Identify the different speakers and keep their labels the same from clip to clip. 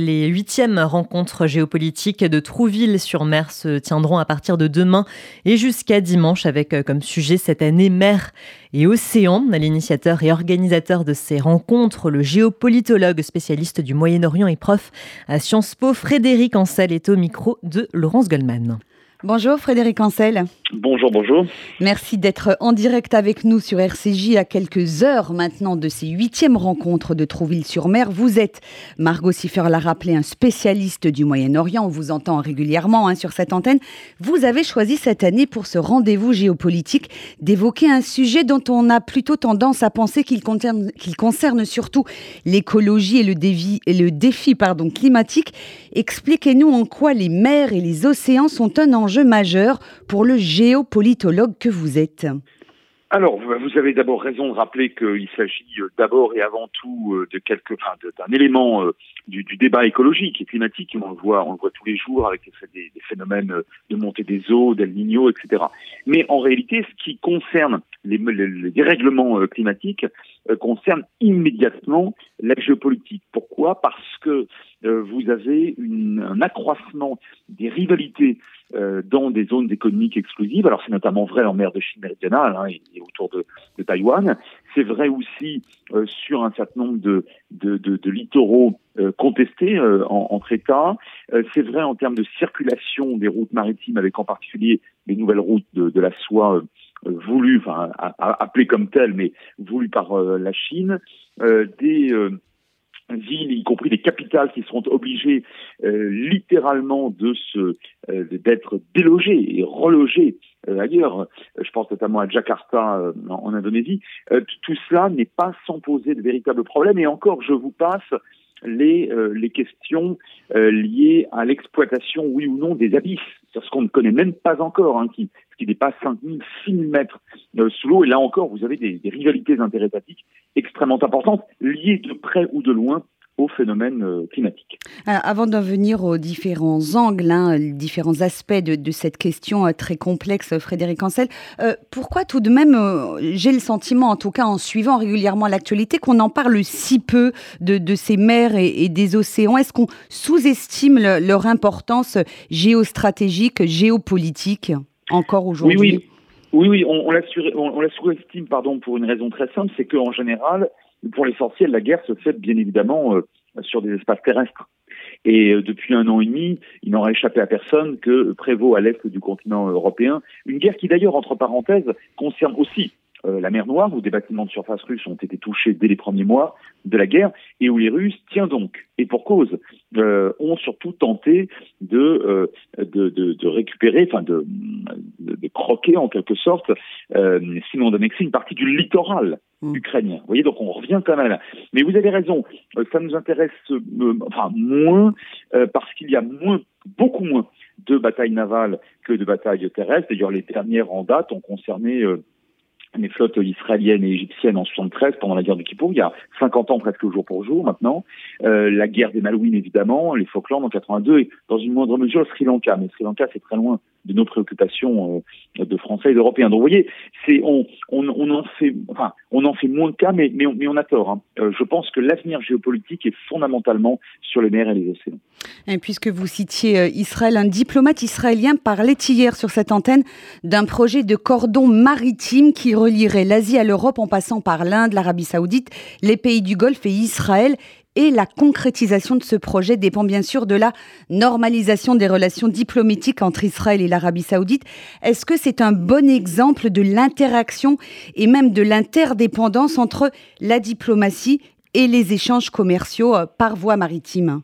Speaker 1: Les huitièmes rencontres géopolitiques de Trouville-sur-Mer se tiendront à partir de demain et jusqu'à dimanche avec euh, comme sujet cette année mer et océan. L'initiateur et organisateur de ces rencontres, le géopolitologue spécialiste du Moyen-Orient et prof à Sciences Po, Frédéric Ancel est au micro de Laurence Goldman.
Speaker 2: Bonjour Frédéric Ancel.
Speaker 3: Bonjour, bonjour.
Speaker 2: Merci d'être en direct avec nous sur RCJ à quelques heures maintenant de ces huitièmes rencontres de Trouville-sur-Mer. Vous êtes, Margot Siffer l'a rappelé, un spécialiste du Moyen-Orient. On vous entend régulièrement hein, sur cette antenne. Vous avez choisi cette année pour ce rendez-vous géopolitique d'évoquer un sujet dont on a plutôt tendance à penser qu'il concerne, surtout l'écologie et le défi, et le défi pardon, climatique. Expliquez-nous en quoi les mers et les océans sont un enjeu majeur pour le géopolitologue que vous êtes.
Speaker 3: Alors, vous avez d'abord raison de rappeler qu'il s'agit euh, d'abord et avant tout euh, de quelque, enfin, d'un élément euh, du, débat écologique et climatique. On le voit, on le voit tous les jours avec des phénomènes de montée des eaux, d'El Niño, etc. Mais en réalité, ce qui concerne les, les, les dérèglements climatiques concerne immédiatement la géopolitique. Pourquoi? Parce que vous avez une, un accroissement des rivalités euh, dans des zones économiques exclusives. Alors c'est notamment vrai en mer de Chine méridionale hein, et, autour de, de Taïwan. C'est vrai aussi euh, sur un certain nombre de, de, de, littoraux euh, contestés euh, entre États. c'est vrai en termes de circulation des routes maritimes, avec en particulier les nouvelles routes de, de la soie voulues, enfin appelées comme telles, mais voulues par la Chine. des villes, y compris des capitales, qui seront obligées euh, littéralement de se euh, d'être délogées et relogées euh, ailleurs. Je pense notamment à Jakarta en, Indonésie. tout cela n'est pas sans poser de véritables problèmes. Et encore, je vous passe les, les questions liées à l'exploitation, oui ou non, des abysses. C'est ce qu'on ne connaît même pas encore, hein, qui, qui dépasse 5000, 6000 mètres sous l'eau. Et là encore, vous avez des, des rivalités interétatiques extrêmement importantes, liées de près ou de loin au phénomène euh, climatique.
Speaker 2: avant d'en venir aux différents angles, hein, différents aspects de, de, cette question euh, très complexe, Frédéric Ancel, euh, pourquoi tout de même, euh, j'ai le sentiment, en tout cas en suivant régulièrement l'actualité, qu'on en parle si peu de, de ces mers et, et des océans? Est-ce qu'on sous-estime le, leur importance géostratégique, géopolitique, encore aujourd'hui?
Speaker 3: Oui, oui. Oui, oui, on, on la, sous-estime, pardon, pour une raison très simple, c'est qu'en général, pour l'essentiel, la guerre se fait bien évidemment euh, sur des espaces terrestres. Et euh, depuis un an et demi, il n'aura échappé à personne que prévaut à l'est du continent européen une guerre qui d'ailleurs, entre parenthèses, concerne aussi euh, la mer Noire, où des bâtiments de surface russes ont été touchés dès les premiers mois de la guerre, et où les Russes, tiens donc, et pour cause, euh, ont surtout tenté de, euh, de, de, de, récupérer, enfin de, de, croquer en quelque sorte, euh, sinon d'annexer une partie du littoral mmh. ukrainien. Vous voyez, donc on revient quand même là. Mais vous avez raison, euh, ça nous intéresse enfin moins parce qu'il y a moins, beaucoup moins de batailles navales que de batailles terrestres. D'ailleurs, les dernières en date ont concerné les flottes israéliennes et égyptiennes en 73 pendant la guerre du Kippour, il y a 50 ans presque jour pour jour maintenant, euh, la guerre des Malouines évidemment, les Falklands en 82 et dans une moindre mesure le Sri Lanka. Mais le Sri Lanka c'est très loin de nos préoccupations euh, de Français et d'Européens. Donc vous voyez, c'est on, on, en fait enfin on en fait moins de cas, mais mais on a tort. Hein. Euh, je pense que l'avenir géopolitique est fondamentalement sur les mers et les océans.
Speaker 2: Et puisque vous citiez euh, Israël, un diplomate israélien parlait hier sur cette antenne d'un projet de cordon maritime qui relierait l'Asie à l'Europe en passant par l'Inde, l'Arabie saoudite, les pays du Golfe et Israël. Et la concrétisation de ce projet dépend bien sûr de la normalisation des relations diplomatiques entre Israël et l'Arabie saoudite. Est-ce que c'est un bon exemple de l'interaction et même de l'interdépendance entre la diplomatie et les échanges commerciaux euh, par voie maritime?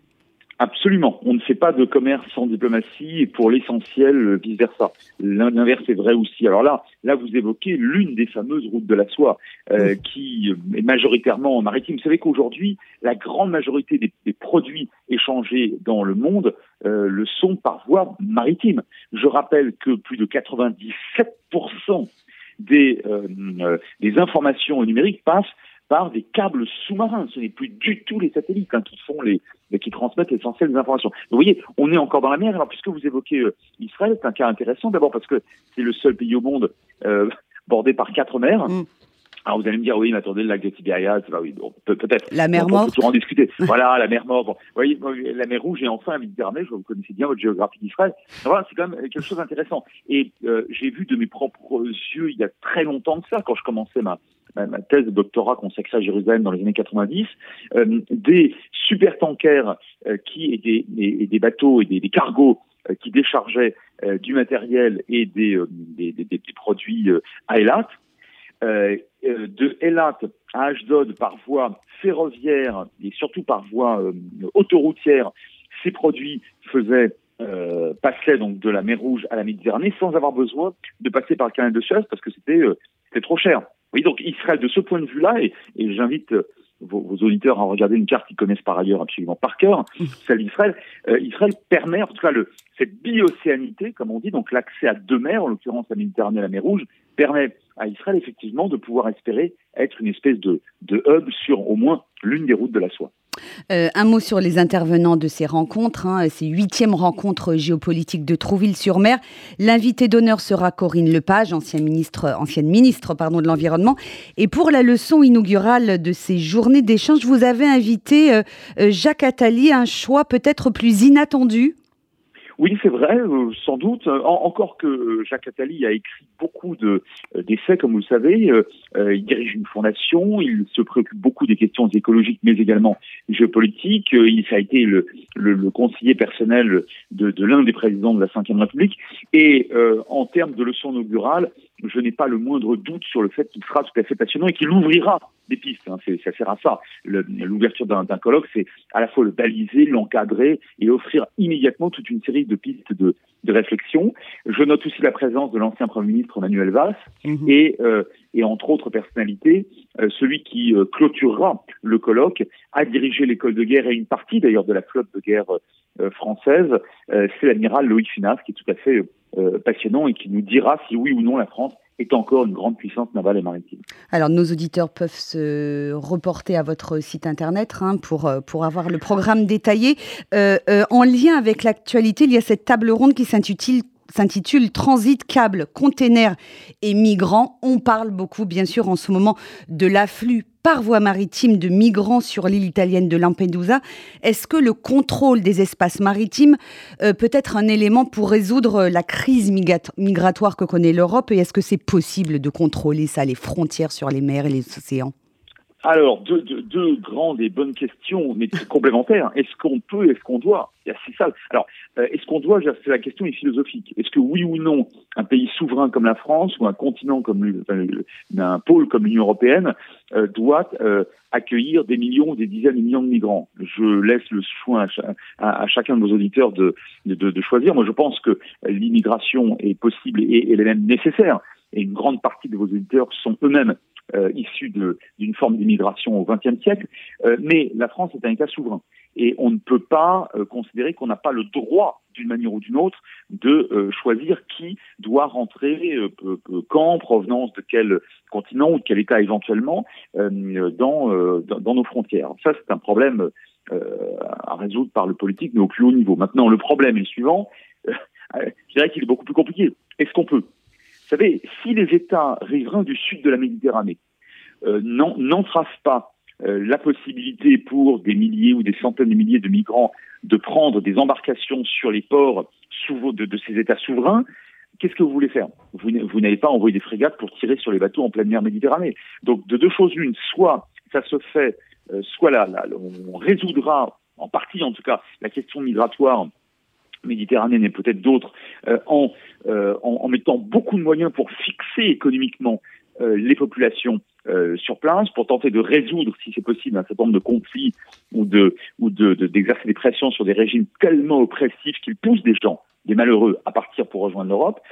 Speaker 3: Absolument. On ne fait pas de commerce sans diplomatie et pour l'essentiel, vice versa. L'inverse est vrai aussi. Alors là, là, vous évoquez l'une des fameuses routes de la soie euh, qui est majoritairement maritime. Vous savez qu'aujourd'hui, la grande majorité des, des, produits échangés dans le monde euh, le sont par voie maritime. Je rappelle que plus de 97% des, euh, euh, des informations numériques passent par des câbles sous-marins. Ce n'est plus du tout les satellites hein, qui font les, qui transmettent l'essentiel des informations. vous voyez, on est encore dans la mer. Alors puisque vous évoquez euh, Israël, c'est un cas intéressant. D'abord parce que c'est le seul pays au monde euh, bordé par quatre mers. Mm. Alors vous allez me dire, oui, mais attendez, le lac de Tibériade, bah oui, peut-être.
Speaker 2: La mer morte.
Speaker 3: On peut toujours en discuter. voilà, la mer morte. Vous voyez, la mer Rouge et enfin la Méditerranée, je vous connaissez bien votre géographie d'Israël. Voilà, c'est quand même quelque chose d'intéressant. Et euh, j'ai vu de mes propres yeux, il y a très longtemps de ça, quand je commençais ma, ma, thèse de doctorat consacrée à Jérusalem dans les années 90, euh, des super tankers euh, qui et des, et, des, bateaux et des, des cargos euh, qui déchargeaient euh, du matériel et des, des, des produits à Elat, de Elat à Ashdod par voie ferroviaire et surtout par voie autoroutière, ces produits faisaient euh, passaient donc de la mer Rouge à la Méditerranée sans avoir besoin de passer par le canal de Suez parce que c'était c'était trop cher. Oui, donc Israël, de ce point de vue-là, et, et j'invite euh, vos, vos, auditeurs à regarder une carte qu'ils connaissent par ailleurs absolument par cœur, celle d'Israël, euh, Israël permet, en tout cas, le, cette biocéanité, comme on dit, donc l'accès à deux mers, en l'occurrence la Méditerranée et la mer Rouge, permet à Israël effectivement de pouvoir espérer être une espèce de, hub sur au moins l'une des routes de la soie.
Speaker 2: Euh, un mot sur les intervenants de ces rencontres, hein, ces huitièmes rencontres géopolitiques de Trouville-sur-Mer. L'invité d'honneur sera Corinne Lepage, ancienne ministre, ancienne ministre pardon, de l'Environnement. Et pour la leçon inaugurale de ces journées d'échange, vous avez invité euh, euh, Jacques Attali, un choix peut-être plus inattendu
Speaker 3: oui, c'est vrai, euh, sans doute. encore que euh, Jacques Attali a écrit beaucoup de euh, d'essais, comme vous le savez. il dirige une fondation, il se préoccupe beaucoup des questions écologiques, mais également géopolitiques. il a été le, le, conseiller personnel de, de l'un des présidents de la Ve République. Et en termes de leçon inaugurale, je n'ai pas le moindre doute sur le fait qu'il sera tout à fait passionnant et qu'il ouvrira des pistes. Hein. ça sert à ça. L'ouverture d'un colloque, c'est à la fois le baliser, l'encadrer et offrir immédiatement toute une série de pistes de, de réflexion. Je note aussi la présence de l'ancien Premier ministre Manuel Valls mhm. et, euh, et entre autres personnalités, euh, celui qui euh, clôturera le colloque a dirigé l'école de guerre et une partie d'ailleurs de la flotte de guerre française, c'est l'amiral Loïc Finas qui est tout à fait passionnant et qui nous dira si oui ou non la France est encore une grande puissance navale et maritime.
Speaker 2: Alors nos auditeurs peuvent se reporter à votre site internet hein, pour, euh, pour avoir le programme détaillé. Euh, euh, en lien avec l'actualité, il y a cette table ronde qui s'intitule s'intitule Transit, câble, container et migrants. On parle beaucoup, bien sûr, en ce moment de l'afflux par voie maritime de migrants sur l'île italienne de Lampedusa. Est-ce que le contrôle des espaces maritimes euh, peut être un élément pour résoudre la crise migratoire que connaît l'Europe Et est-ce que c'est possible de contrôler ça, les frontières sur les mers et les océans?
Speaker 3: Alors, deux, deux, deux, grandes et bonnes questions, mais complémentaires. Est-ce qu'on peut, est-ce qu'on doit C'est ça. Alors, euh, est-ce qu'on doit C'est la question est philosophique. Est-ce que oui ou non, un pays souverain comme la France ou un continent comme un pôle comme l'Union européenne euh, doit euh, accueillir des millions, des dizaines de millions de migrants? Je laisse le choix à, chacun de vos auditeurs de, de, de, choisir. Moi, je pense que l'immigration est possible et elle est même nécessaire. Et une grande partie de vos auditeurs sont eux-mêmes euh, issus d'une forme d'immigration au XXe siècle, euh, mais la France est un État souverain. Et on ne peut pas euh, considérer qu'on n'a pas le droit, d'une manière ou d'une autre, de euh, choisir qui doit rentrer, quand, provenance de quel continent ou de quel État éventuellement, dans, dans, nos frontières. Ça, c'est un problème à résoudre par le politique, mais au plus haut niveau. Maintenant, le problème est le suivant. je dirais qu'il est beaucoup plus compliqué. Est-ce qu'on peut vous savez, si les États riverains du sud de la Méditerranée euh, n'entravent pas euh, la possibilité pour des milliers ou des centaines de milliers de migrants de prendre des embarcations sur les ports de, ces États souverains, qu'est-ce que vous voulez faire? Vous, n'avez pas envoyé des frégates pour tirer sur les bateaux en pleine mer Méditerranée. Donc, de deux choses l'une, soit ça se fait, euh, soit là, on résoudra en partie en tout cas la question migratoire méditerranéenne et peut-être d'autres, euh, euh, en, mettant beaucoup de moyens pour fixer économiquement euh, les populations sur place, pour tenter de résoudre, si c'est possible, un certain nombre de conflits ou de d'exercer de, des pressions sur des régimes tellement oppressifs qu'ils poussent des gens, des malheureux, à partir pour rejoindre l'Europe.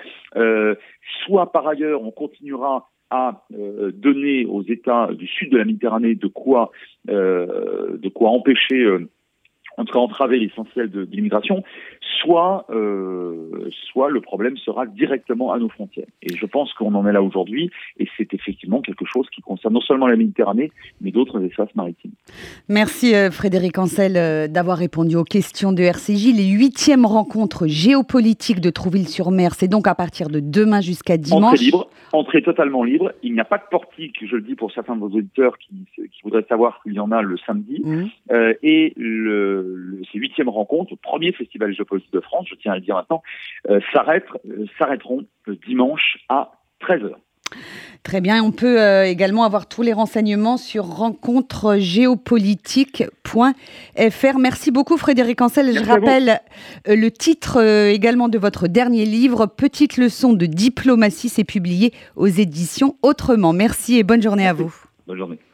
Speaker 3: soit par ailleurs, on continuera à donner aux États du sud de la Méditerranée de quoi de quoi empêcher en tout cas entraver l'essentiel de, l'immigration, soit, euh, soit le problème sera directement à nos frontières. Et je pense qu'on en est là aujourd'hui, et c'est effectivement quelque chose qui concerne non seulement la Méditerranée, mais d'autres espaces maritimes.
Speaker 2: Merci euh, Frédéric Ancel euh, d'avoir répondu aux questions de RCJ. Les huitièmes rencontres géopolitiques de Trouville-sur-Mer, c'est donc à partir de demain jusqu'à dimanche.
Speaker 3: Entrée libre, entrée totalement libre. Il n'y a pas de portique, je le dis pour certains de vos auditeurs qui, qui voudraient savoir qu'il y en a le samedi. Mmh. Euh, et le, le, ces huitièmes rencontres, premier festival géopolitique de France, je tiens à le dire maintenant, euh, s'arrêteront dimanche à 13h.
Speaker 2: Très bien, on peut euh, également avoir tous les renseignements sur rencontregéopolitique.fr. Merci beaucoup Frédéric Ancel. Je rappelle euh, le titre euh, également de votre dernier livre, Petite leçon de diplomatie, c'est publié aux éditions Autrement. Merci et bonne journée
Speaker 3: Merci.
Speaker 2: à vous.
Speaker 3: Bonne journée.